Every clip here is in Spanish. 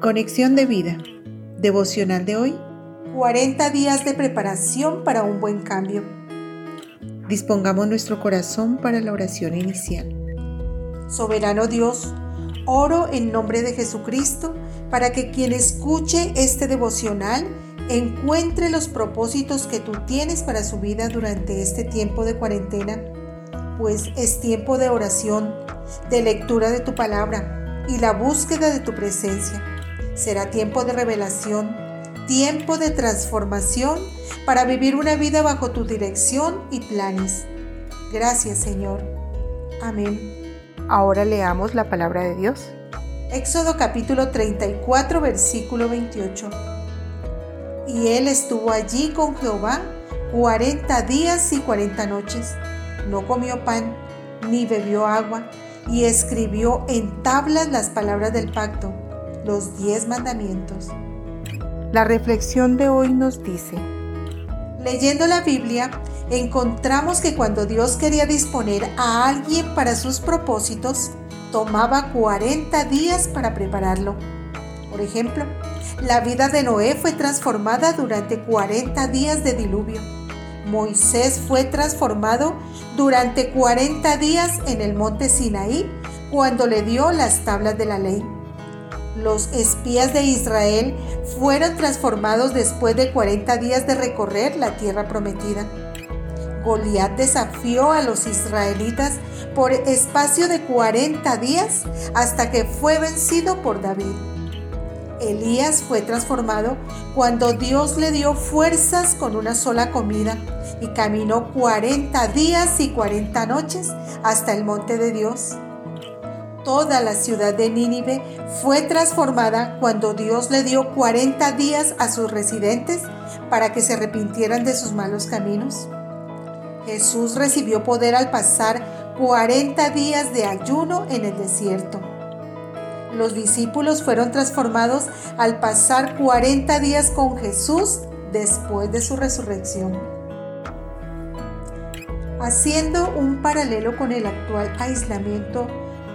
Conexión de vida. Devocional de hoy. 40 días de preparación para un buen cambio. Dispongamos nuestro corazón para la oración inicial. Soberano Dios, oro en nombre de Jesucristo para que quien escuche este devocional encuentre los propósitos que tú tienes para su vida durante este tiempo de cuarentena, pues es tiempo de oración, de lectura de tu palabra y la búsqueda de tu presencia. Será tiempo de revelación, tiempo de transformación para vivir una vida bajo tu dirección y planes. Gracias Señor. Amén. Ahora leamos la palabra de Dios. Éxodo capítulo 34 versículo 28. Y él estuvo allí con Jehová cuarenta días y cuarenta noches. No comió pan ni bebió agua y escribió en tablas las palabras del pacto, los diez mandamientos. La reflexión de hoy nos dice, Leyendo la Biblia, encontramos que cuando Dios quería disponer a alguien para sus propósitos, tomaba 40 días para prepararlo. Por ejemplo, la vida de Noé fue transformada durante 40 días de diluvio. Moisés fue transformado durante 40 días en el monte Sinaí cuando le dio las tablas de la ley. Los espías de Israel fueron transformados después de 40 días de recorrer la tierra prometida. Goliat desafió a los israelitas por espacio de 40 días hasta que fue vencido por David. Elías fue transformado cuando Dios le dio fuerzas con una sola comida y caminó 40 días y 40 noches hasta el monte de Dios. Toda la ciudad de Nínive fue transformada cuando Dios le dio 40 días a sus residentes para que se arrepintieran de sus malos caminos. Jesús recibió poder al pasar 40 días de ayuno en el desierto. Los discípulos fueron transformados al pasar 40 días con Jesús después de su resurrección. Haciendo un paralelo con el actual aislamiento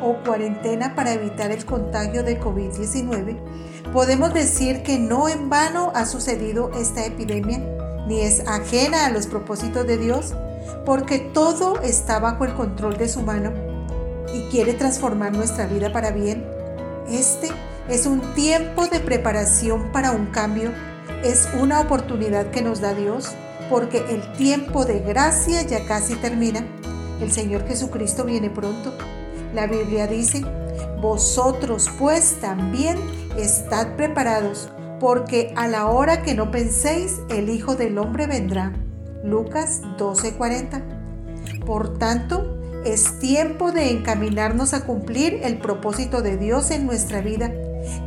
o cuarentena para evitar el contagio de COVID-19, podemos decir que no en vano ha sucedido esta epidemia, ni es ajena a los propósitos de Dios, porque todo está bajo el control de su mano y quiere transformar nuestra vida para bien este es un tiempo de preparación para un cambio. Es una oportunidad que nos da Dios porque el tiempo de gracia ya casi termina. El Señor Jesucristo viene pronto. La Biblia dice, vosotros pues también estad preparados, porque a la hora que no penséis, el Hijo del Hombre vendrá. Lucas 12:40. Por tanto, es tiempo de encaminarnos a cumplir el propósito de Dios en nuestra vida.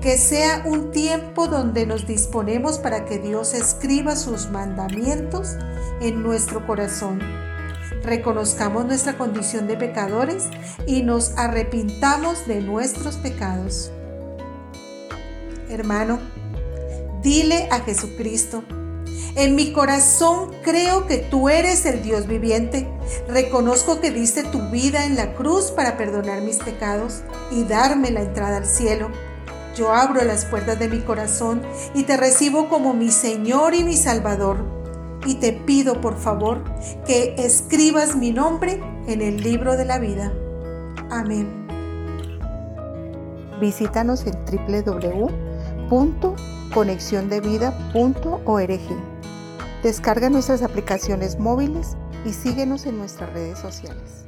Que sea un tiempo donde nos disponemos para que Dios escriba sus mandamientos en nuestro corazón. Reconozcamos nuestra condición de pecadores y nos arrepintamos de nuestros pecados. Hermano, dile a Jesucristo, en mi corazón creo que tú eres el Dios viviente. Reconozco que diste tu vida en la cruz para perdonar mis pecados y darme la entrada al cielo. Yo abro las puertas de mi corazón y te recibo como mi Señor y mi Salvador. Y te pido por favor que escribas mi nombre en el libro de la vida. Amén. Visítanos en www.conexiondevida.org. Descarga nuestras aplicaciones móviles y síguenos en nuestras redes sociales.